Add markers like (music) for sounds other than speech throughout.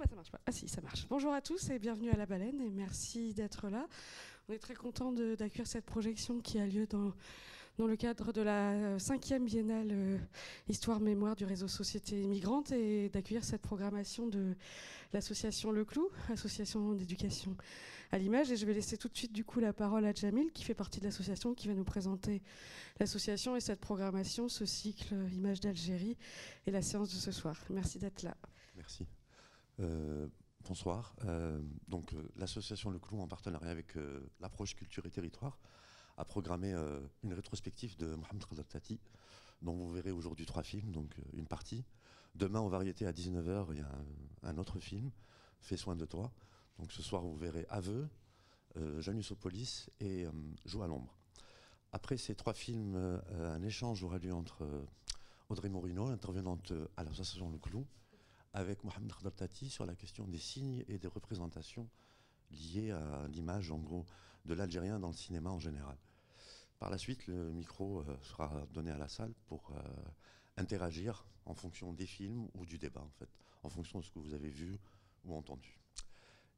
Ah bah. Ah si, ça marche. Bonjour à tous et bienvenue à La Baleine et merci d'être là. On est très content d'accueillir cette projection qui a lieu dans, le cadre de la cinquième biennale euh, Histoire Mémoire du réseau Société Migrante et d'accueillir cette programmation de l'association Le Clou, association d'éducation à l'image. Et je vais laisser tout de suite du coup la parole à Jamil qui fait partie de l'association, qui va nous présenter l'association et cette programmation, ce cycle Images d'Algérie et la séance de ce soir. Merci d'être là. Merci. Euh, bonsoir. Euh, donc l'association Le Clou en partenariat avec l'approche Culture et Territoire a programmé euh, une rétrospective de Mohamed Khadr Tati, dont vous verrez aujourd'hui trois films, donc euh, une partie. Demain, en variété à 19h, il y a un, autre film, Fais soin de toi. Donc ce soir, vous verrez Aveu, euh, Janusopolis et euh, Joue à l'ombre. Après ces trois films, un échange aura lieu entre Audrey Morino, intervenante à l'association Le Clou, avec Mohamed Khadr sur la question des signes et des représentations liées à l'image, en gros, de l'Algérien dans le cinéma en général. Par la suite, le micro euh, sera donné à la salle pour euh, interagir en fonction des films ou du débat, en fait, en fonction de ce que vous avez vu ou entendu.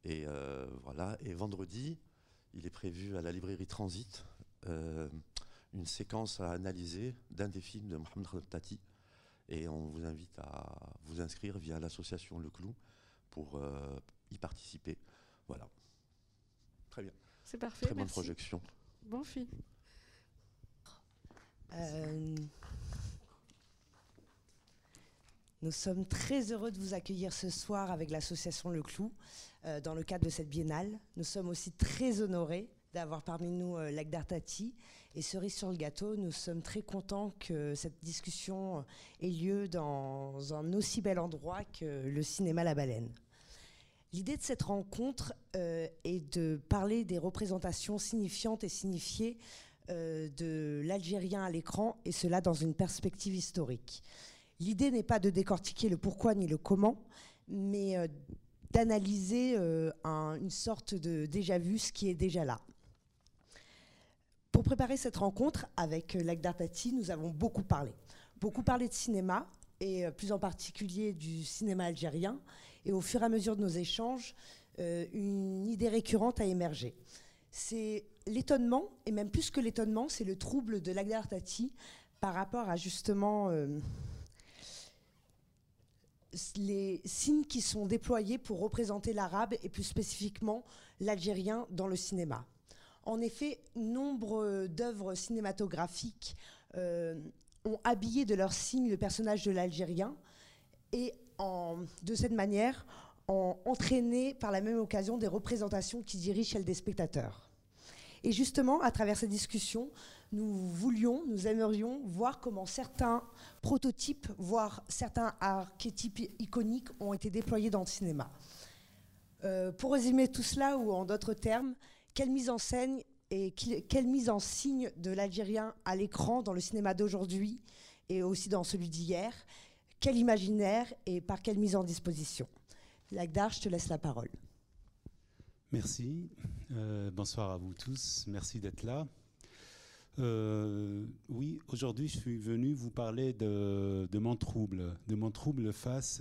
Et euh, voilà. Et vendredi, il est prévu à la librairie Transit une séquence à analyser d'un des films de Mohamed Tati. Et on vous invite à vous inscrire via l'association Le Clou pour y participer. Voilà. Très bien. C'est parfait. Très bonne projection. Bon film. Euh, nous sommes très heureux de vous accueillir ce soir avec l'association Le Clou euh, dans le cadre de cette biennale. Nous sommes aussi très honorés d'avoir parmi nous euh, Lagdar Tati et cerise sur le gâteau. Nous sommes très contents que cette discussion ait lieu dans un aussi bel endroit que le cinéma La Baleine. L'idée de cette rencontre est de parler des représentations signifiantes et signifiées euh, de l'Algérien à l'écran, et cela dans une perspective historique. L'idée n'est pas de décortiquer le pourquoi ni le comment, mais euh, d'analyser euh, une sorte de déjà-vu, ce qui est déjà là. Pour préparer cette rencontre avec Lagdar Tati, nous avons beaucoup parlé. Beaucoup parlé de cinéma, et plus en particulier du cinéma algérien. Et au fur et à mesure de nos échanges, une idée récurrente a émergé c'est l'étonnement, et même plus que l'étonnement, c'est le trouble de Lagdar Tati par rapport à justement euh, les signes qui sont déployés pour représenter l'arabe et plus spécifiquement l'algérien dans le cinéma. En effet, nombre d'œuvres cinématographiques euh, ont habillé de leurs signes le personnage de l'algérien et de cette manière ont entraîné par la même occasion des représentations qui dirigent celles des spectateurs. Et justement, à travers cette discussion, nous voulions, nous aimerions voir comment certains prototypes, voire certains archétypes iconiques ont été déployés dans le cinéma. Euh, pour résumer tout cela, ou en d'autres termes, quelle mise en scène et quelle mise en signe de l'Algérien à l'écran dans le cinéma d'aujourd'hui et aussi dans celui d'hier? Quel imaginaire et par quelle mise en disposition? Lagdar, je te laisse la parole. Merci. Euh, bonsoir à vous tous. Merci d'être là. Euh, oui, aujourd'hui, je suis venu vous parler de, mon trouble, de mon trouble face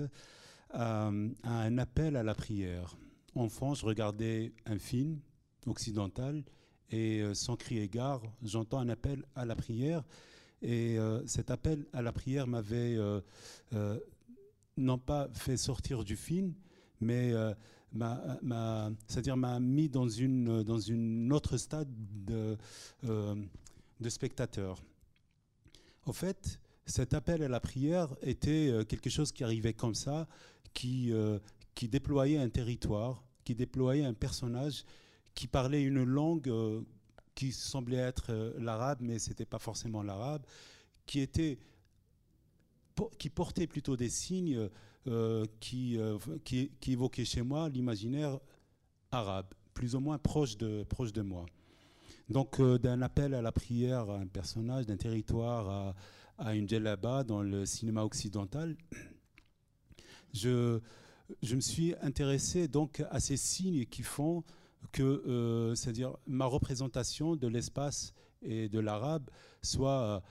à, un appel à la prière. Enfant, je regardais un film occidental et euh, sans crier gare, j'entends un appel à la prière. Et cet appel à la prière m'avait non pas fait sortir du film, mais euh, c'est-à-dire m'a mis dans une, dans une autre stade de, euh, de spectateur. Au fait, cet appel à la prière était euh, quelque chose qui arrivait comme ça, qui, qui déployait un territoire, qui déployait un personnage, qui parlait une langue qui semblait être l'arabe, mais ce n'était pas forcément l'arabe, qui était qui portait plutôt des signes euh, euh, qui, qui, évoquaient chez moi l'imaginaire arabe, plus ou moins proche de, proche de moi. Donc euh, d'un appel à la prière à un personnage, d'un territoire à, à, une djellaba dans le cinéma occidental, je, je me suis intéressé donc à ces signes qui font que, c'est-à-dire ma représentation de l'espace et de l'arabe soit,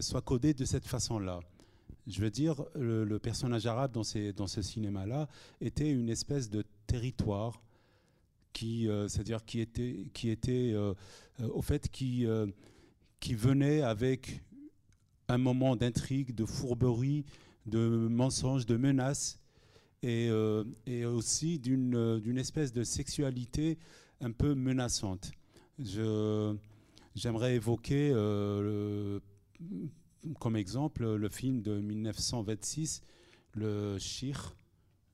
soit codée de cette façon-là. Je veux dire, le, personnage arabe dans, ces, dans ce cinéma-là était une espèce de territoire qui, euh, c'est-à-dire qui était, qui était euh, euh, au fait, qui, qui venait avec un moment d'intrigue, de fourberie, de mensonges, de menaces, et, et aussi d'une espèce de sexualité un peu menaçante. J'aimerais évoquer le, comme exemple le film de 1926, Le Chir.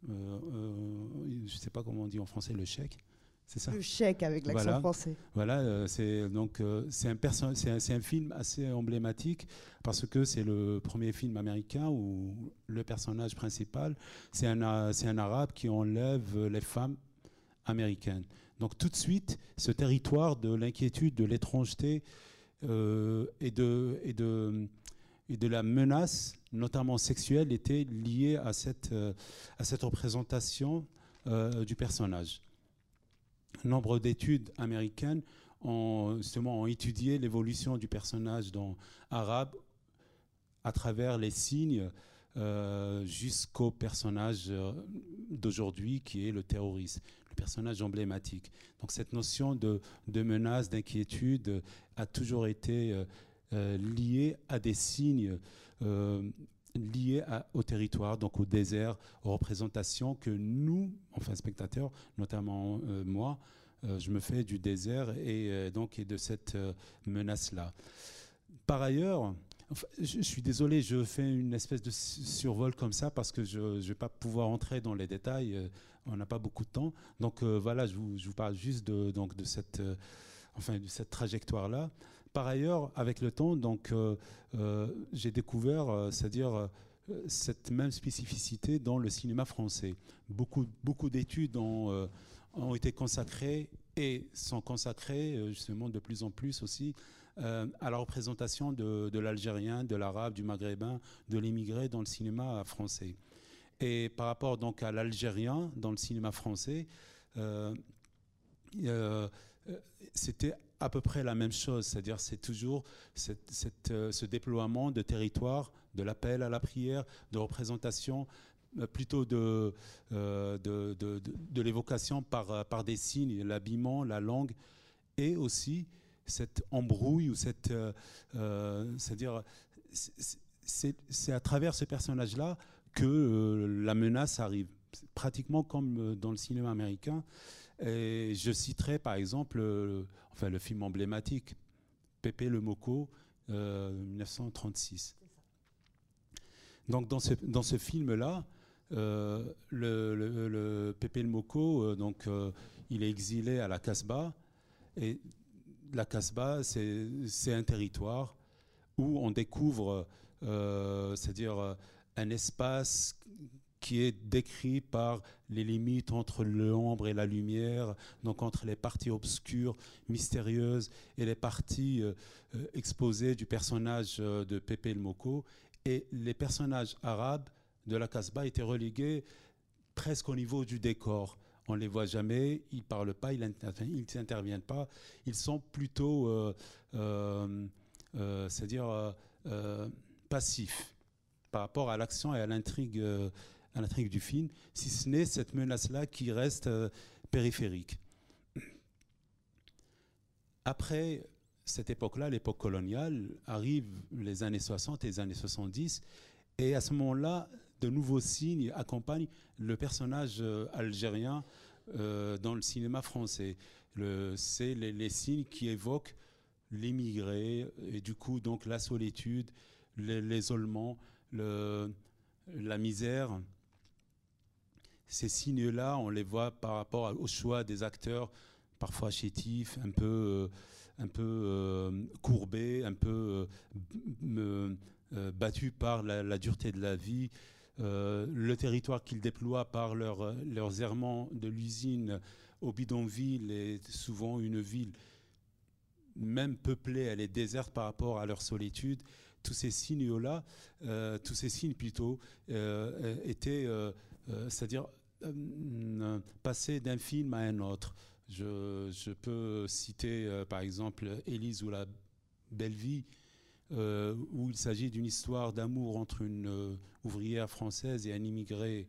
Euh, euh, je ne sais pas comment on dit en français, le chèque. C'est ça Le chèque avec l'accent français. Voilà, euh, c'est donc c'est un, c'est un, un, film assez emblématique parce que c'est le premier film américain où le personnage principal c'est un c'est un arabe qui enlève les femmes américaines. Donc tout de suite, ce territoire de l'inquiétude, de l'étrangeté et de et de et de la menace, notamment sexuelle, était liée à cette, euh, à cette représentation euh, du personnage. Nombre d'études américaines ont, justement, ont étudié l'évolution du personnage dans arabe à travers les signes euh, jusqu'au personnage d'aujourd'hui qui est le terroriste, le personnage emblématique. Donc cette notion de, menace, d'inquiétude a toujours été euh, liés à des signes euh, liés au territoire, donc au désert, aux représentations que nous, enfin spectateurs, notamment euh, moi, je me fais du désert et donc et de cette menace-là. Par ailleurs, je, suis désolé, je fais une espèce de survol comme ça parce que je ne vais pas pouvoir entrer dans les détails. on n'a pas beaucoup de temps. Donc voilà, je vous, je vous, parle juste de, donc, de cette, enfin, de cette trajectoire-là. Par ailleurs, avec le temps, donc, euh, euh, j'ai découvert, euh, c'est-à-dire cette même spécificité dans le cinéma français. Beaucoup, beaucoup d'études ont, été consacrées et sont consacrées justement de plus en plus aussi à la représentation de, l'Algérien, de l'Arabe, du Maghrébin, de l'immigré dans le cinéma français. Et par rapport donc à l'Algérien dans le cinéma français, c'était à peu près la même chose, c'est-à-dire c'est toujours euh, ce déploiement de territoire, de l'appel à la prière, de représentation, euh, plutôt de, euh, de, l'évocation par, par des signes, l'habillement, la langue, et aussi cette embrouille ou cette, c'est-à-dire c'est à travers ce personnage-là que la menace arrive, pratiquement comme dans le cinéma américain. Je citerai par exemple euh, enfin, le film emblématique, Pépé le Moco, 1936. Euh, donc dans ce, dans ce film-là, euh, le, le, Pépé le Moco, donc, il est exilé à la Casbah. Et la Casbah, c'est un territoire où on découvre, c'est-à-dire un espace qui est décrit par les limites entre l'ombre et la lumière, donc entre les parties obscures, mystérieuses, et les parties euh, euh, exposées du personnage euh, de Pépé le Moko. Et les personnages arabes de la Casbah étaient relégués presque au niveau du décor. On ne les voit jamais, ils ne parlent pas, ils n'interviennent pas. Ils sont plutôt, c'est-à-dire passifs par rapport à l'action et à l'intrigue à l'intrigue du film, si ce n'est cette menace-là qui reste euh, périphérique. Après cette époque-là, l'époque coloniale, arrivent les années 60 et les années 70, et à ce moment-là, de nouveaux signes accompagnent le personnage euh, algérien euh, dans le cinéma français. C'est les, les, signes qui évoquent l'immigré, et du coup, donc la solitude, l'isolement, la misère, ces signes-là, on les voit par rapport au choix des acteurs, parfois chétifs, un peu, euh, un peu euh, courbés, un peu euh, battus par la, dureté de la vie. le territoire qu'ils déploient par leur, leurs errements de l'usine au bidonville est souvent une ville même peuplée, elle est déserte par rapport à leur solitude. Tous ces signes-là, tous ces signes plutôt, étaient c'est-à-dire euh, passer d'un film à un autre. Je, peux citer euh, par exemple Élise ou la Belle Vie où il s'agit d'une histoire d'amour entre une ouvrière française et un immigré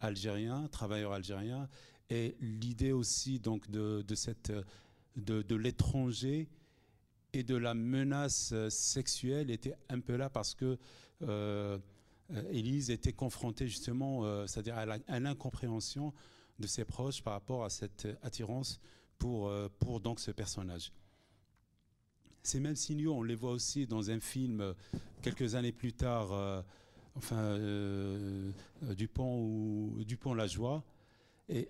algérien, travailleur algérien, et l'idée aussi donc de, cette, de, de l'étranger et de la menace sexuelle était un peu là parce que euh, Élise était confrontée justement, euh, c'est-à-dire à l'incompréhension de ses proches par rapport à cette attirance pour, euh, pour donc ce personnage. Ces mêmes signaux, on les voit aussi dans un film quelques années plus tard, enfin Dupont ou Dupont la joie. Et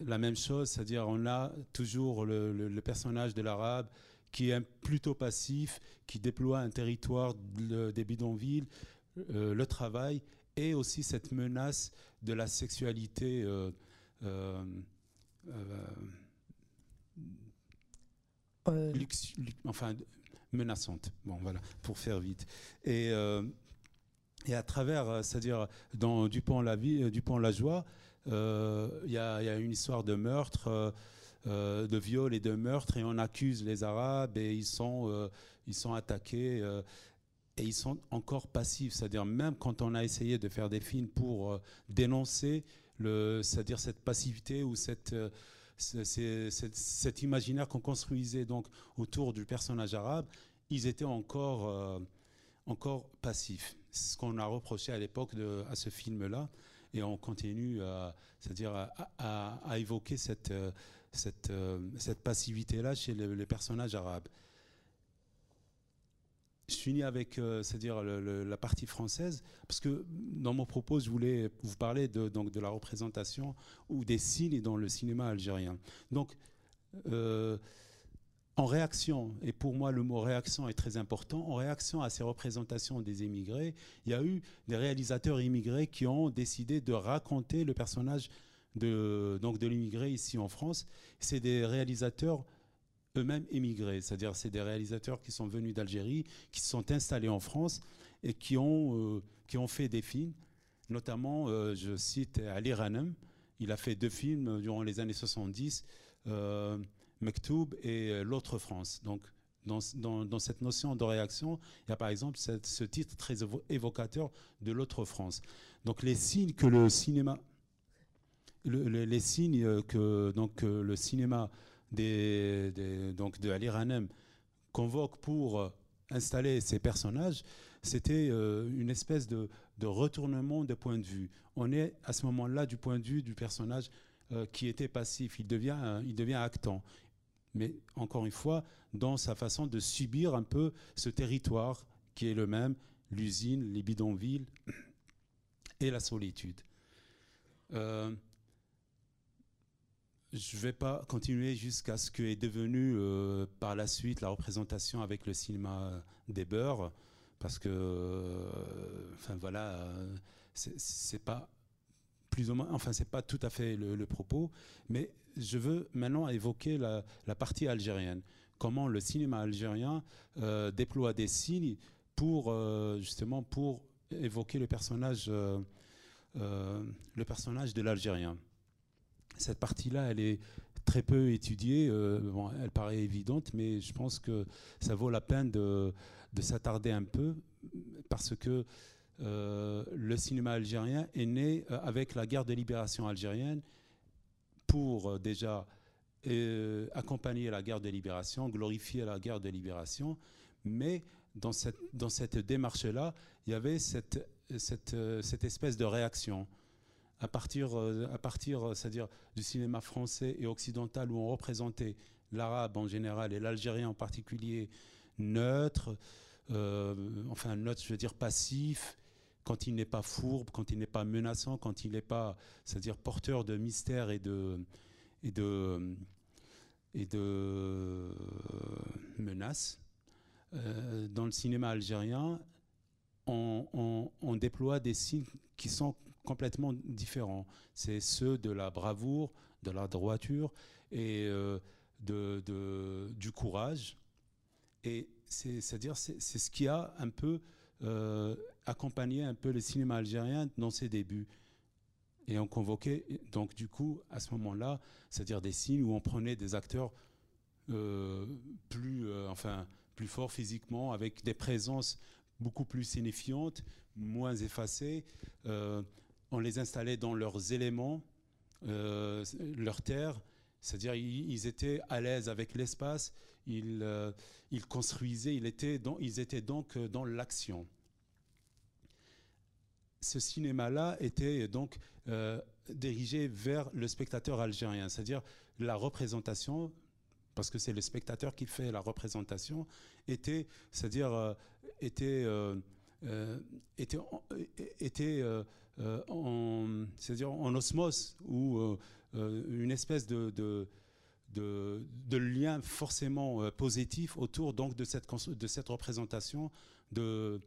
la même chose, c'est-à-dire on a toujours le personnage de l'arabe qui est plutôt passif, qui déploie un territoire des bidonvilles, euh, le travail et aussi cette menace de la sexualité euh, euh, enfin menaçante. Bon voilà, pour faire vite. Et, et à travers, c'est-à-dire dans Dupont la vie, Dupont la joie, il y, y, a une histoire de meurtre. Euh, de viol et de meurtre et on accuse les Arabes et ils sont, euh, ils sont attaqués euh, et ils sont encore passifs. C'est-à-dire même quand on a essayé de faire des films pour dénoncer le, c'est-à-dire cette passivité ou cette, cet imaginaire qu'on construisait donc autour du personnage arabe, ils étaient encore, encore passifs. C'est ce qu'on a reproché à l'époque à ce film-là et on continue à, c'est-à-dire à, évoquer cette, cette, euh, cette passivité-là chez les, personnages arabes. Je finis avec, euh, c'est-à-dire la partie française, parce que dans mon propos, je voulais vous parler de, donc, de la représentation ou des signes dans le cinéma algérien. Donc, euh, en réaction, et pour moi le mot réaction est très important, en réaction à ces représentations des immigrés, il y a eu des réalisateurs immigrés qui ont décidé de raconter le personnage de, de l'immigré ici en France, c'est des réalisateurs eux-mêmes immigrés, c'est-à-dire c'est des réalisateurs qui sont venus d'Algérie, qui se sont installés en France et qui ont, euh, qui ont fait des films. Notamment, euh, je cite Ali Ranem, il a fait deux films durant les années 70, euh, Mektoub et L'autre France. Donc, dans, dans, cette notion de réaction, il y a par exemple ce titre très évocateur de L'autre France. Donc, les signes que le cinéma les signes que donc, le cinéma donc de Ali Ranem convoque pour installer ces personnages, c'était euh, une espèce de, retournement de point de vue. On est à ce moment-là du point de vue du personnage euh, qui était passif, il devient actant. Mais encore une fois, dans sa façon de subir un peu ce territoire qui est le même, l'usine, les bidonvilles et la solitude. Euh, je ne vais pas continuer jusqu'à ce qu'est devenu euh, par la suite la représentation avec le cinéma des beurs, parce que, euh, enfin voilà, euh, c'est pas plus ou moins, enfin c'est pas tout à fait le, propos, mais je veux maintenant évoquer la, partie algérienne, comment le cinéma algérien déploie des signes pour justement pour évoquer le personnage, le personnage de l'Algérien cette partie-là, elle est très peu étudiée. Euh, elle paraît évidente, mais je pense que ça vaut la peine de, s'attarder un peu parce que euh, le cinéma algérien est né euh, avec la guerre de libération algérienne pour déjà accompagner la guerre de libération, glorifier la guerre de libération, mais dans cette, démarche-là, il y avait cette espèce de réaction à partir, euh, à partir euh, c'est-à-dire du cinéma français et occidental où on représentait l'arabe en général et l'algérien en particulier neutre, euh, enfin neutre, je veux dire passif, quand il n'est pas fourbe, quand il n'est pas menaçant, quand il n'est pas, c'est-à-dire porteur de mystère et de et de et de menaces. dans le cinéma algérien, on, on, déploie des signes qui sont complètement différents. C'est ceux de la bravoure, de la droiture et euh, de, du courage. Et c'est-à-dire, c'est ce qui a un peu euh, accompagné un peu le cinéma algérien dans ses débuts. Et on convoquait, donc du coup, à ce moment-là, c'est-à-dire des signes où on prenait des acteurs euh, plus, enfin, plus forts physiquement, avec des présences beaucoup plus signifiantes, moins effacées. On les installait dans leurs éléments, leurs terres, c'est-à-dire ils étaient à l'aise avec l'espace, ils, ils, construisaient, ils étaient, ils étaient donc dans l'action. Ce cinéma-là était donc euh, dirigé vers le spectateur algérien, c'est-à-dire la représentation, parce que c'est le spectateur qui fait la représentation, était, c'est-à-dire euh, euh, était, était en, c'est-à-dire en osmose ou une espèce de, de forcément positif autour donc de cette, de cette représentation de,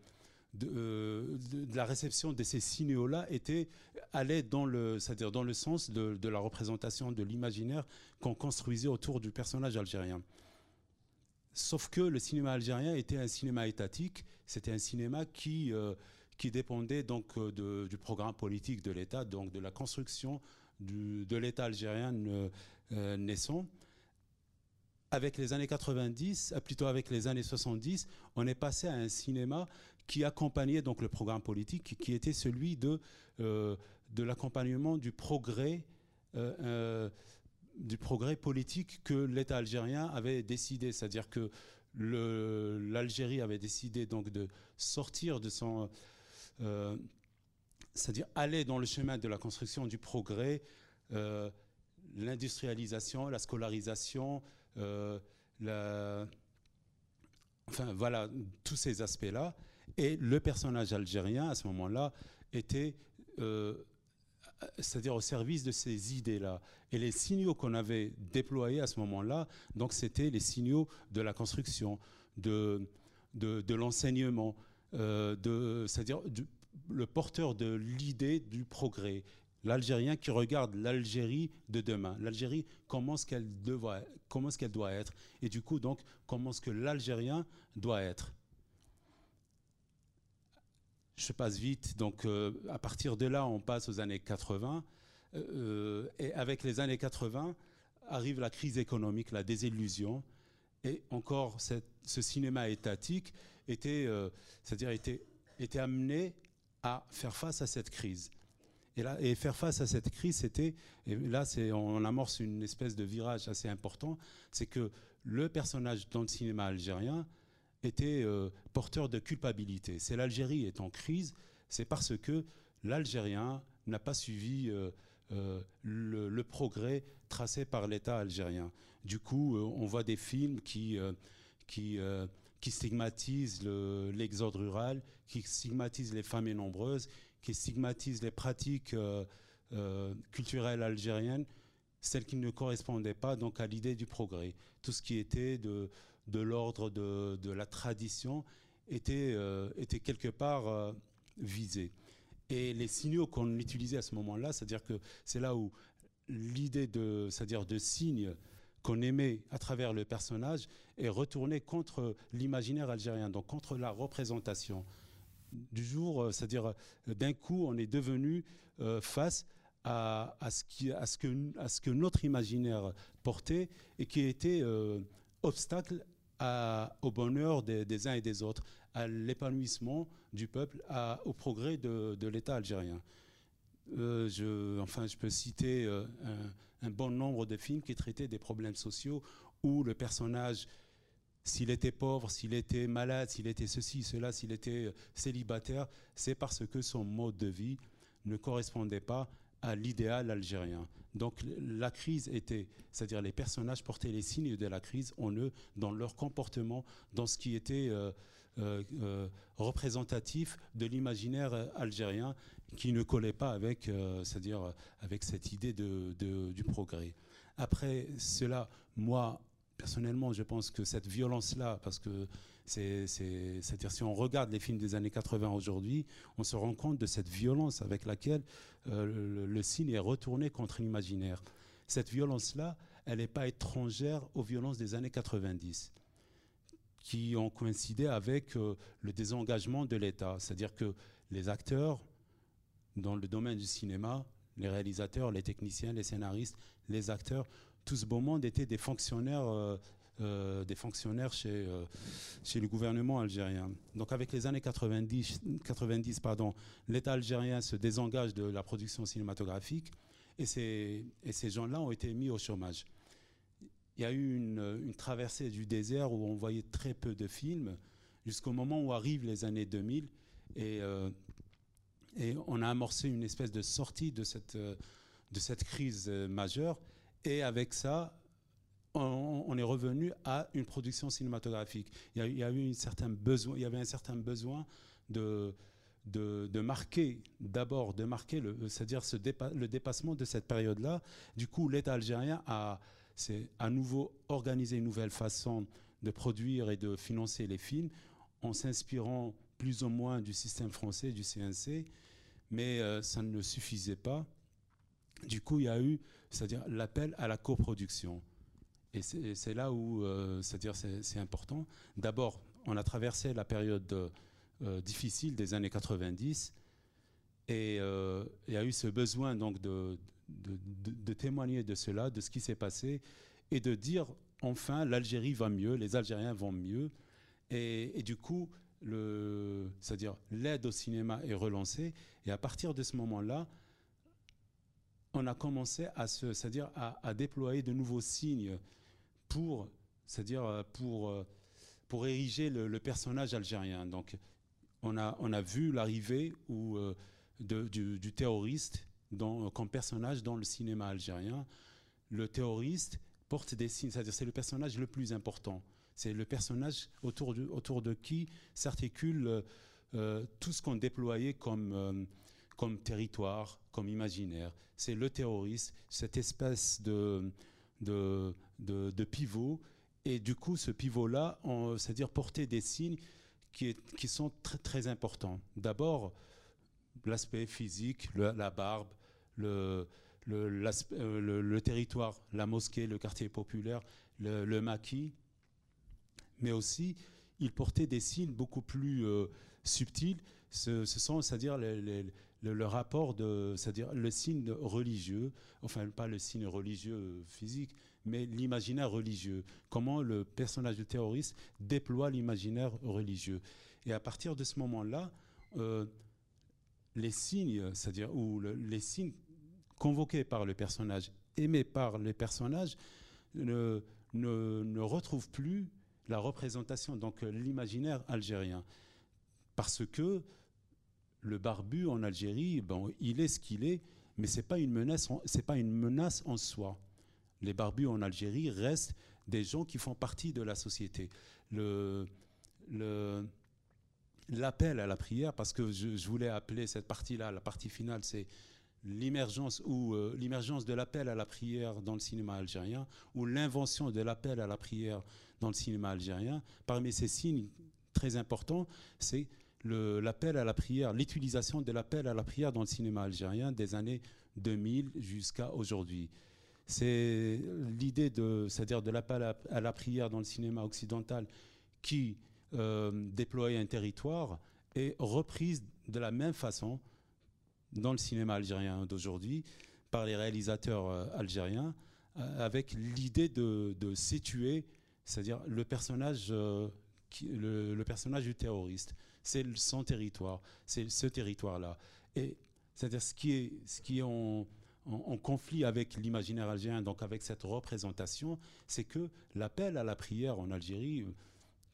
euh, de, la réception de ces signaux-là était allait dans le, c'est-à-dire dans le sens de, la représentation de l'imaginaire qu'on construisait autour du personnage algérien. Sauf que le cinéma algérien était un cinéma étatique, c'était un cinéma qui, euh, qui dépendait donc euh, du programme politique de l'État, donc de la construction de l'État algérien naissant avec les années 90, plutôt avec les années 70, on est passé à un cinéma qui accompagnait donc le programme politique, qui était celui de, euh, de l'accompagnement du progrès. Euh, euh, du progrès politique que l'État algérien avait décidé, c'est-à-dire que l'Algérie avait décidé donc de sortir de son, c'est-à-dire aller dans le chemin de la construction du progrès, l'industrialisation, la scolarisation, la, enfin voilà tous ces aspects-là. Et le personnage algérien, à ce moment-là, était, euh, c'est-à-dire au service de ces idées-là. Et les signaux qu'on avait déployés à ce moment-là, donc c'était les signaux de la construction, de, de, l'enseignement, euh, c'est-à-dire le porteur de l'idée du progrès. L'Algérien qui regarde l'Algérie de demain. L'Algérie, comment est-ce qu'elle qu'elle doit être? Et du coup, donc, comment est-ce que l'Algérien doit être? Je passe vite. Donc, euh, à partir de là, on passe aux années 80. Euh, et avec les années 80, arrive la crise économique, la désillusion. Et encore, ce cinéma étatique était, euh, c'est-à-dire était, était amené à faire face à cette crise. Et, là, et faire face à cette crise, c'était, et là, c'est, on amorce une espèce de virage assez important, c'est que le personnage dans le cinéma algérien était euh, porteur de culpabilité. C'est l'Algérie est en crise, c'est parce que l'Algérien n'a pas suivi euh, euh, le, progrès tracé par l'État algérien. Du coup, on voit des films qui, qui, qui stigmatisent l'exode rural, qui stigmatisent les familles nombreuses, qui stigmatisent les pratiques culturelles algériennes, celles qui ne correspondaient pas donc à l'idée du progrès. Tout ce qui était de, de l'ordre de, la tradition était, euh, était quelque part euh, visé. Et les signaux qu'on utilisait à ce moment-là, c'est-à-dire que c'est là où l'idée de, c'est-à-dire de signes qu'on aimait à travers le personnage est retournée contre l'imaginaire algérien, donc contre la représentation. Du jour, euh, c'est-à-dire d'un coup, on est devenu face à, ce qui, à, ce que, à ce que notre imaginaire portait et qui était obstacle au bonheur des, uns et des autres, à l'épanouissement du peuple, au progrès de, l'État algérien. Euh, je, enfin, je peux citer euh, un, bon nombre de films qui traitaient des problèmes sociaux où le personnage, s'il était pauvre, s'il était malade, s'il était ceci, cela, s'il était célibataire, c'est parce que son mode de vie ne correspondait pas à l'idéal algérien. Donc la crise était, c'est-à-dire les personnages portaient les signes de la crise en eux, dans leur comportement, dans ce qui était euh, euh, euh, représentatif de l'imaginaire algérien qui ne collait pas avec, c'est-à-dire avec cette idée de, du progrès. Après cela, moi, personnellement, je pense que cette violence-là, parce que c'est-à-dire si on regarde les films des années 80 aujourd'hui, on se rend compte de cette violence avec laquelle euh, le, cinéma est retourné contre l'imaginaire. Cette violence-là, elle n'est pas étrangère aux violences des années 90 qui ont coïncidé avec euh, le désengagement de l'État. C'est-à-dire que les acteurs, dans le domaine du cinéma, les réalisateurs, les techniciens, les scénaristes, les acteurs, tout ce beau monde était des fonctionnaires euh, des fonctionnaires chez, chez le gouvernement algérien. Donc avec les années 90, 90 pardon, l'État algérien se désengage de la production cinématographique et ces, et ces gens-là ont été mis au chômage. Il y a eu une, une, traversée du désert où on voyait très peu de films jusqu'au moment où arrivent les années 2000 et, et on a amorcé une espèce de sortie de cette, de cette crise majeure et avec ça, on, est revenu à une production cinématographique. Il y a, eu certain besoin, il y avait un certain besoin de, de, marquer, d'abord de marquer, c'est-à-dire ce le dépassement de cette période-là. Du coup, l'État algérien a à nouveau organisé une nouvelle façon de produire et de financer les films en s'inspirant plus ou moins du système français, du CNC, mais euh, ça ne suffisait pas. Du coup, il y a eu, c'est-à-dire l'appel à la coproduction. Et c'est là où, euh, c'est-à-dire, c'est important. D'abord, on a traversé la période euh, difficile des années 90, et il y a eu ce besoin donc de, témoigner de cela, de ce qui s'est passé, et de dire enfin l'Algérie va mieux, les Algériens vont mieux, et, du coup, c'est-à-dire l'aide au cinéma est relancée, et à partir de ce moment-là, on a commencé à, se, c'est-à-dire à, déployer de nouveaux signes pour, c'est-à-dire euh, pour, euh, pour ériger le, personnage algérien. Donc, on a, on a vu l'arrivée euh, du, du, terroriste dans, comme personnage dans le cinéma algérien. Le terroriste porte des signes, c'est-à-dire c'est le personnage le plus important. C'est le personnage autour de, qui s'articule tout ce qu'on déployait comme, comme territoire, comme imaginaire. C'est le terroriste, cette espèce de, de, de, pivot. Et du coup, ce pivot-là, c'est-à-dire porter des signes qui, qui sont très, très importants. D'abord, l'aspect physique, la barbe, euh, le, le, territoire, la mosquée, le quartier populaire, le, maquis, mais aussi il portait des signes beaucoup plus euh, subtils. Ce, sont, c'est-à-dire le, rapport de, c'est-à-dire le signe religieux, enfin pas le signe religieux physique, mais l'imaginaire religieux. Comment le personnage du terroriste déploie l'imaginaire religieux. Et à partir de ce moment-là, euh, les signes, c'est-à-dire ou les signes convoqués par le personnage, aimés par les personnages, ne, ne, retrouvent plus la représentation, donc l'imaginaire algérien. Parce que le barbu en Algérie, bon, il est ce qu'il est, mais c'est pas une menace, pas une menace en soi. Les barbus en Algérie restent des gens qui font partie de la société. Le, l'appel à la prière, parce que je, voulais appeler cette partie-là, la partie finale, c'est l'émergence ou euh, de l'appel à la prière dans le cinéma algérien ou l'invention de l'appel à la prière dans le cinéma algérien. Parmi ces signes très importants, c'est l'appel à la prière, l'utilisation de l'appel à la prière dans le cinéma algérien des années 2000 jusqu'à aujourd'hui. C'est l'idée de, c'est-à-dire de l'appel à, la prière dans le cinéma occidental qui euh, déployait un territoire est reprise de la même façon dans le cinéma algérien d'aujourd'hui par les réalisateurs euh, algériens euh, avec l'idée de, situer, c'est-à-dire le personnage, le, personnage du terroriste c'est son territoire, c'est ce territoire-là. Et c'est-à-dire ce qui est, ce qui est en, conflit avec l'imaginaire algérien, donc avec cette représentation, c'est que l'appel à la prière en Algérie,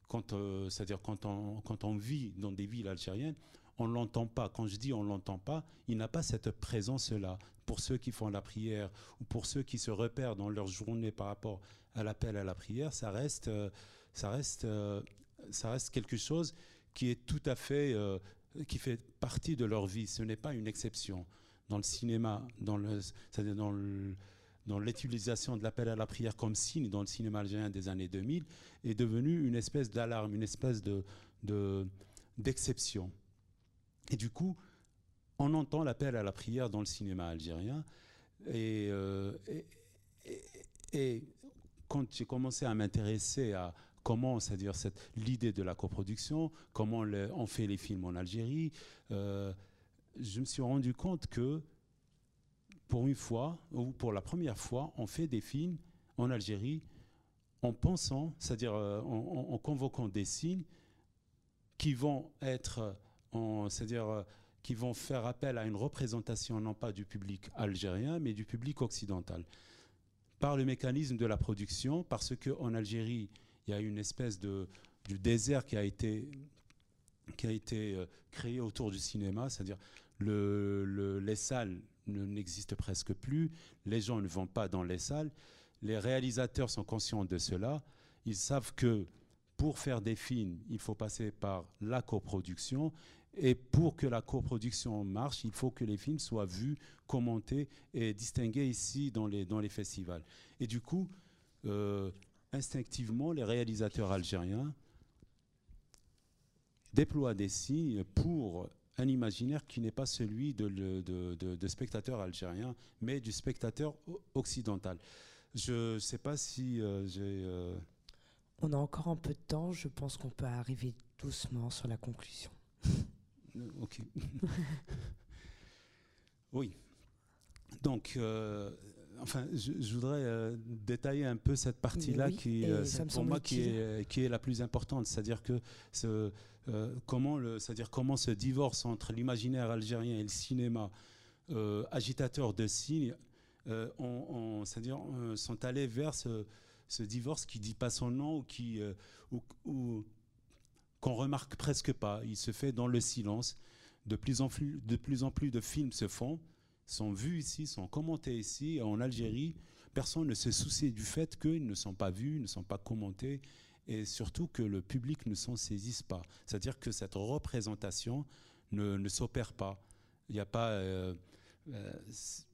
quand, euh, c'est-à-dire quand on, quand on vit dans des villes algériennes, on ne l'entend pas. Quand je dis on ne l'entend pas, il n'a pas cette présence-là. Pour ceux qui font la prière ou pour ceux qui se repèrent dans leur journée par rapport à l'appel à la prière, ça reste, euh, ça reste, euh, ça reste quelque chose qui est tout à fait, euh, qui fait partie de leur vie. Ce n'est pas une exception. Dans le cinéma, dans le, dans dans l'utilisation de l'appel à la prière comme signe dans le cinéma algérien des années 2000 est devenu une espèce d'alarme, une espèce de, d'exception. Et du coup, on entend l'appel à la prière dans le cinéma algérien. Et, euh, quand j'ai commencé à m'intéresser à, comment, c'est-à-dire l'idée de la coproduction, comment on fait les films en Algérie, euh, je me suis rendu compte que pour une fois, ou pour la première fois, on fait des films en Algérie en pensant, c'est-à-dire en, convoquant des signes qui vont être, c'est-à-dire qui vont faire appel à une représentation non pas du public algérien, mais du public occidental. Par le mécanisme de la production, parce qu'en Algérie, il y a une espèce de, du désert qui a été, qui a été euh, créé autour du cinéma, c'est-à-dire le, les salles n'existent presque plus, les gens ne vont pas dans les salles, les réalisateurs sont conscients de cela, ils savent que pour faire des films, il faut passer par la coproduction et pour que la coproduction marche, il faut que les films soient vus, commentés et distingués ici dans les, dans les festivals. Et du coup, euh, instinctivement, les réalisateurs algériens déploient des signes pour un imaginaire qui n'est pas celui de, de, de, spectateur algérien, mais du spectateur occidental. Je ne sais pas si euh, j'ai... Euh, On a encore un peu de temps, je pense qu'on peut arriver doucement sur la conclusion. (laughs) Ok. (laughs) oui. Donc, euh, enfin, je, voudrais euh, détailler un peu cette partie-là qui, euh, pour moi, qui est, qui est, la plus importante. C'est-à-dire que ce, comment, le, c'est-à-dire comment ce divorce entre l'imaginaire algérien et le cinéma, agitateur de signes, on, c'est-à-dire, sont allés vers ce, ce, divorce qui dit pas son nom ou qui, ou, qu'on remarque presque pas. Il se fait dans le silence. De plus en plus de, plus en plus de films se font, sont vus ici, sont commentés ici. En Algérie, personne ne se soucie du fait qu'ils ne sont pas vus, ne sont pas commentés, et surtout que le public ne s'en saisisse pas. C'est-à-dire que cette représentation ne, s'opère pas. Il n'y a pas. Euh, euh,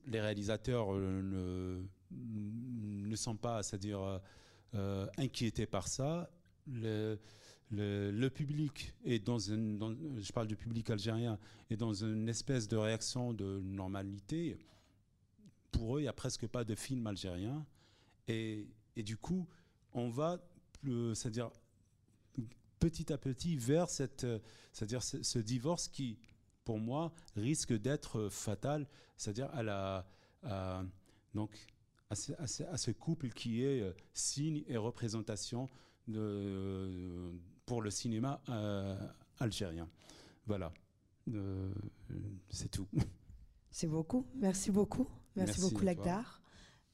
les réalisateurs euh, ne, ne sont pas, c'est-à-dire inquiétés par ça. Le, public est dans une, je parle du public algérien, est dans une espèce de réaction de normalité. Pour eux, il n'y a presque pas de film algérien. Et, du coup, on va, c'est-à-dire petit à petit vers cette, c'est-à-dire ce, divorce qui, pour moi, risque d'être fatal, c'est-à-dire à la, donc à ce, couple qui est euh, signe et représentation de, pour le cinéma euh, algérien. Voilà, euh, c'est tout. C'est beaucoup, merci beaucoup. Merci, beaucoup Lagdar.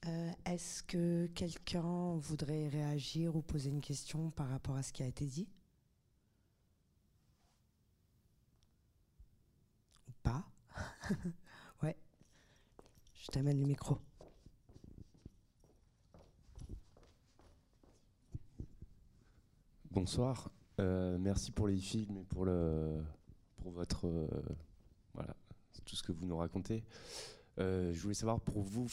Euh, est-ce que quelqu'un voudrait réagir ou poser une question par rapport à ce qui a été dit? Ou pas? (laughs) Ouais. Je t'amène le micro. Bonsoir. Euh, merci pour les films et pour, le, pour votre. Euh, voilà, tout ce que vous nous racontez. Euh, je voulais savoir pour vous,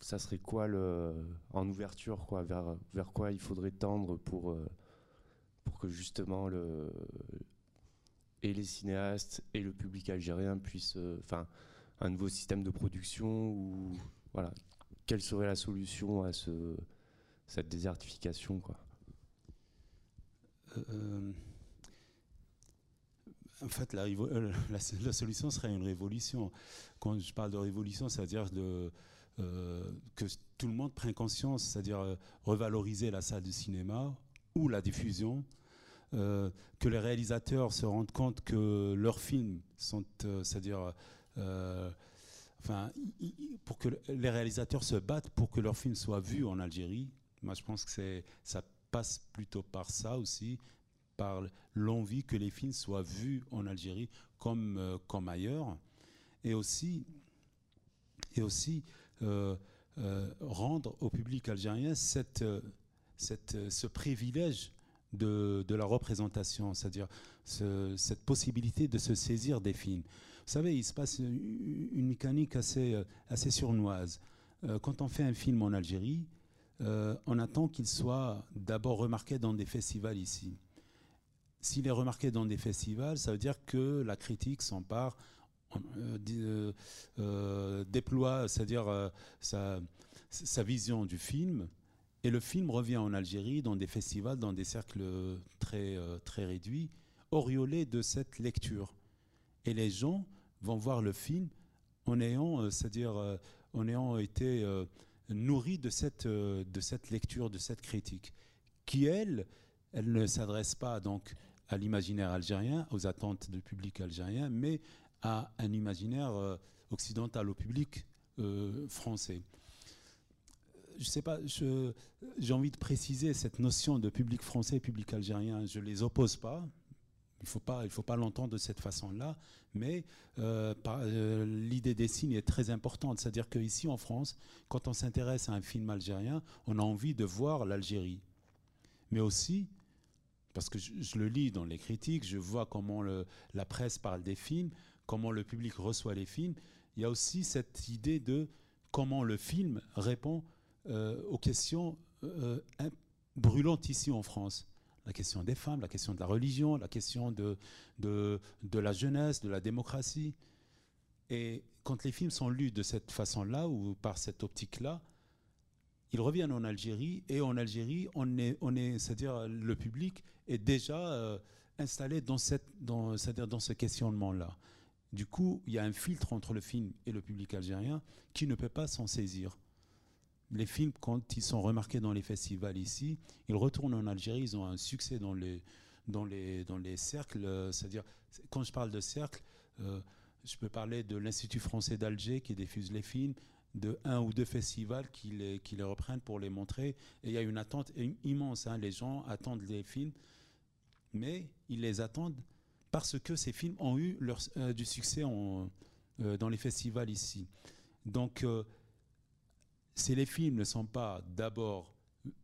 ça serait quoi le, en ouverture, quoi, vers, vers quoi il faudrait tendre pour, pour que justement le, et les cinéastes et le public algérien puissent, enfin, un nouveau système de production ou voilà, quelle serait la solution à ce, cette désertification, quoi? Euh, en fait, euh, la, solution serait une révolution. Quand je parle de révolution, c'est-à-dire euh, que tout le monde prenne conscience, c'est-à-dire revaloriser la salle de cinéma ou la diffusion, que les réalisateurs se rendent compte que leurs films sont, c'est-à-dire, enfin, pour que les réalisateurs se battent pour que leurs films soient vus en Algérie. Moi, je pense que c'est ça passe plutôt par ça aussi, par l'envie que les films soient vus en Algérie comme, euh, comme ailleurs, et aussi, et aussi euh, euh, rendre au public algérien cette, cette, ce privilège de, de, la représentation, c'est-à-dire cette possibilité de se saisir des films. Vous savez, il se passe une, mécanique assez, assez surnoise. quand on fait un film en Algérie, euh, on attend qu'il soit d'abord remarqué dans des festivals ici. S'il est remarqué dans des festivals, ça veut dire que la critique s'empare, euh, euh, déploie, c'est-à-dire sa, vision du film, et le film revient en Algérie dans des festivals, dans des cercles très, très réduits, auréolés de cette lecture. Et les gens vont voir le film en ayant, c'est-à-dire en ayant été nourrie de cette, de cette lecture, de cette critique, qui, elle, elle ne s'adresse pas donc à l'imaginaire algérien, aux attentes du public algérien, mais à un imaginaire occidental, au public français je sais pas, j'ai envie de préciser cette notion de public français et public algérien. Je les oppose pas. Il faut pas, il faut pas l'entendre de cette façon-là. Mais euh, euh, l'idée des signes est très importante. C'est-à-dire qu'ici en France, quand on s'intéresse à un film algérien, on a envie de voir l'Algérie. Mais aussi, parce que je, le lis dans les critiques, je vois comment la presse parle des films, comment le public reçoit les films. Il y a aussi cette idée de comment le film répond euh, aux questions brûlantes ici en France. La question des femmes, la question de la religion, la question de, de, de la jeunesse, de la démocratie. Et quand les films sont lus de cette façon-là ou par cette optique-là, ils reviennent en Algérie et en Algérie, on est, on est, c'est-à-dire le public est déjà euh, installé dans cette, dans, c'est-à-dire dans ce questionnement-là. Du coup, il y a un filtre entre le film et le public algérien qui ne peut pas s'en saisir les films, quand ils sont remarqués dans les festivals ici, ils retournent en Algérie, ils ont un succès dans les, dans les, dans les cercles. Euh, c'est-à-dire, quand je parle de cercles, euh, je peux parler de l'Institut français d'Alger qui diffuse les films, de un ou deux festivals qui les, qui les reprennent pour les montrer. Et il y a une attente immense. Hein. Les gens attendent les films, mais ils les attendent parce que ces films ont eu leur, euh, du succès dans les festivals ici. Donc, si les films ne sont pas d'abord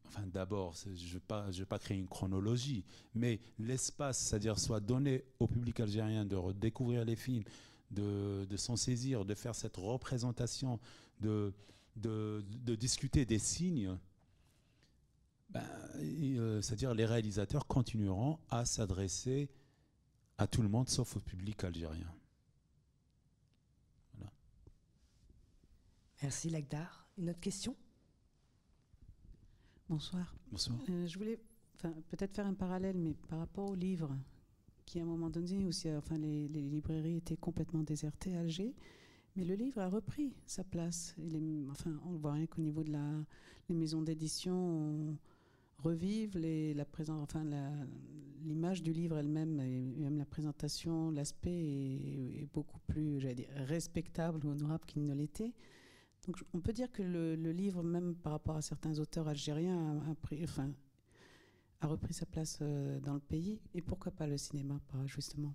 enfin d'abord, je ne veux, pas, créer une chronologie, mais l'espace, c'est-à-dire soit donné au public algérien de redécouvrir les films, de, s'en saisir, de faire cette représentation, de discuter des signes, ben, euh, c'est-à-dire les réalisateurs continueront à s'adresser à tout le monde sauf au public algérien. Merci Lagdar. Une autre question? Bonsoir. Bonsoir. Euh, je voulais peut-être faire un parallèle, mais par rapport aux livres, qui à un moment donné, aussi, enfin, les, librairies étaient complètement désertées à Alger, mais le livre a repris sa place. enfin, on voit rien qu'au niveau de la, les maisons d'édition revivent les, la présence, enfin, l'image du livre elle-même, et même la présentation, l'aspect est, est, beaucoup plus, dire, respectable ou honorable qu'il ne l'était. Donc on peut dire que le, livre, même par rapport à certains auteurs algériens, a, pris, enfin, a repris sa place euh, dans le pays. Et pourquoi pas le cinéma, justement?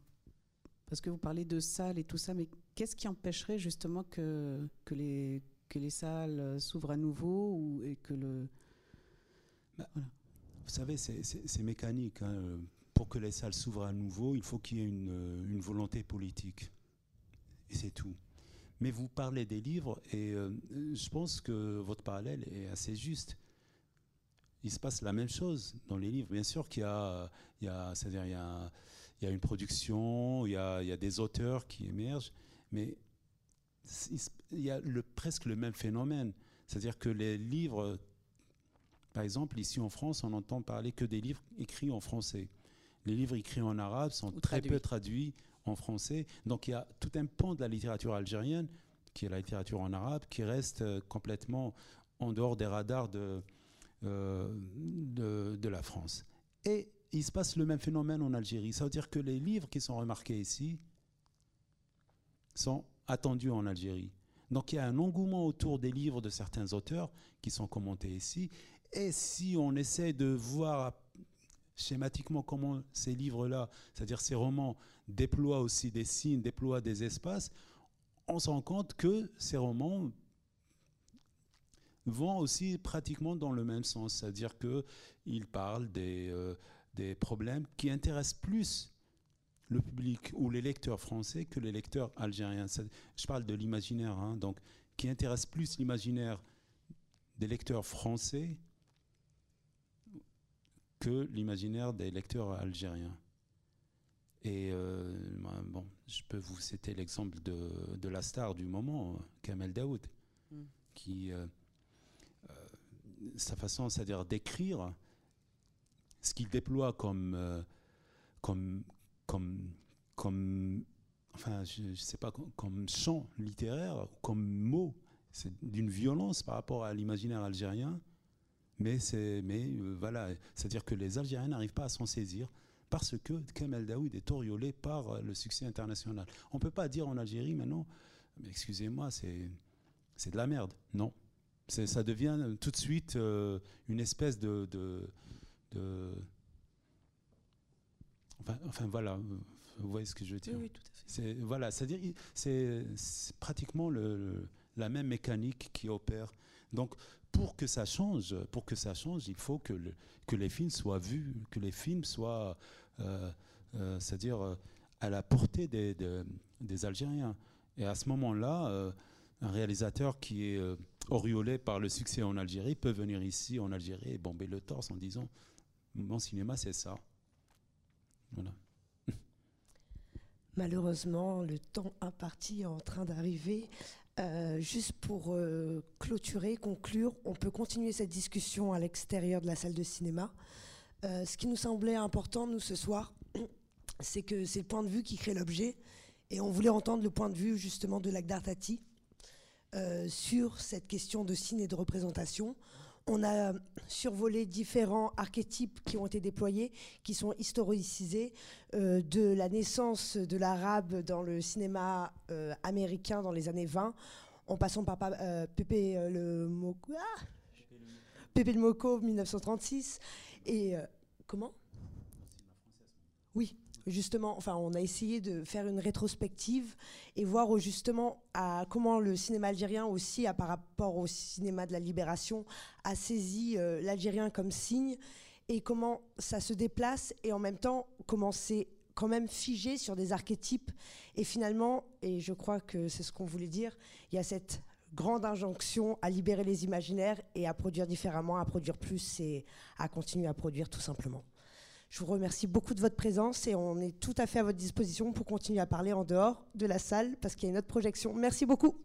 Parce que vous parlez de salles et tout ça, mais qu'est-ce qui empêcherait justement que, que, les, que les salles euh, s'ouvrent à nouveau ou, et que le... Bah, vous savez, c'est mécanique. Hein. Pour que les salles s'ouvrent à nouveau, il faut qu'il y ait une, une volonté politique. Et c'est tout. Mais vous parlez des livres et euh, je pense que votre parallèle est assez juste. Il se passe la même chose dans les livres. Bien sûr qu'il y a, il y a, c'est-à-dire il y a, il y a une production, il y a, il y a, des auteurs qui émergent, mais il y a le, presque le même phénomène. C'est-à-dire que les livres, par exemple, ici en France, on n'entend parler que des livres écrits en français. Les livres écrits en arabe sont très peu traduits en français. Donc il y a tout un pan de la littérature algérienne, qui est la littérature en arabe, qui reste euh, complètement en dehors des radars de, euh, de, de, la France. Et il se passe le même phénomène en Algérie. Ça veut dire que les livres qui sont remarqués ici sont attendus en Algérie. Donc il y a un engouement autour des livres de certains auteurs qui sont commentés ici. Et si on essaie de voir schématiquement comment ces livres-là, c'est-à-dire ces romans, déploient aussi des signes, déploient des espaces, on se rend compte que ces romans vont aussi pratiquement dans le même sens, c'est-à-dire qu'ils parlent des, euh, des problèmes qui intéressent plus le public ou les lecteurs français que les lecteurs algériens. Je parle de l'imaginaire, hein, donc qui intéresse plus l'imaginaire des lecteurs français que l'imaginaire des lecteurs algériens. Et euh, bon, je peux vous citer l'exemple de, de, la star du moment, Kamel Daoud, mm. qui, euh, euh, sa façon, c'est-à-dire d'écrire, ce qu'il déploie comme, comme, comme, comme, enfin, je, sais pas, comme, chant littéraire, comme mot, c'est d'une violence par rapport à l'imaginaire algérien. Mais, c'est, mais euh, voilà, c'est-à-dire que les Algériens n'arrivent pas à s'en saisir parce que Kamel Daoud est oriolé par euh, le succès international. On ne peut pas dire en Algérie maintenant, excusez-moi, c'est, c'est de la merde. Non. Ça devient tout de suite euh, une espèce de, de, de enfin, enfin, voilà, vous voyez ce que je veux dire? Oui, oui, tout à fait. C'est voilà, c'est-à-dire c'est, c'est pratiquement le, le- la même mécanique qui opère. Donc pour que ça change, pour que ça change, il faut que, que les films soient vus, que les films soient, euh, euh, c'est-à-dire euh, à la portée des, des- Algériens. Et à ce moment-là, un réalisateur qui est auréolé par le succès en Algérie peut venir ici en Algérie et bomber le torse en disant mon cinéma c'est ça. Voilà. Malheureusement, le temps imparti est en train d'arriver. Euh, juste pour euh, clôturer, conclure, on peut continuer cette discussion à l'extérieur de la salle de cinéma. Euh, ce qui nous semblait important, nous, ce soir, (clears throat) c'est que c'est le point de vue qui crée l'objet. Et on voulait entendre le point de vue, justement, de Lagdar Tati sur cette question de ciné et de représentation. On a survolé différents archétypes qui ont été déployés, qui sont historicisés, euh, de la naissance de l'arabe dans le cinéma euh, américain dans les années 20, en passant par pa- euh, Pépé euh, le Moko, ah Pépé le Moko 1936 et euh, comment? Oui, justement, enfin, on a essayé de faire une rétrospective et voir euh, justement à comment le cinéma algérien aussi, à, par rapport au cinéma de la libération, a saisi euh, l'algérien comme signe et comment ça se déplace et en même temps comment c'est quand même figé sur des archétypes et finalement, et je crois que c'est ce qu'on voulait dire, il y a cette grande injonction à libérer les imaginaires et à produire différemment, à produire plus et à continuer à produire tout simplement. Je vous remercie beaucoup de votre présence et on est tout à fait à votre disposition pour continuer à parler en dehors de la salle parce qu'il y a une autre projection. Merci beaucoup.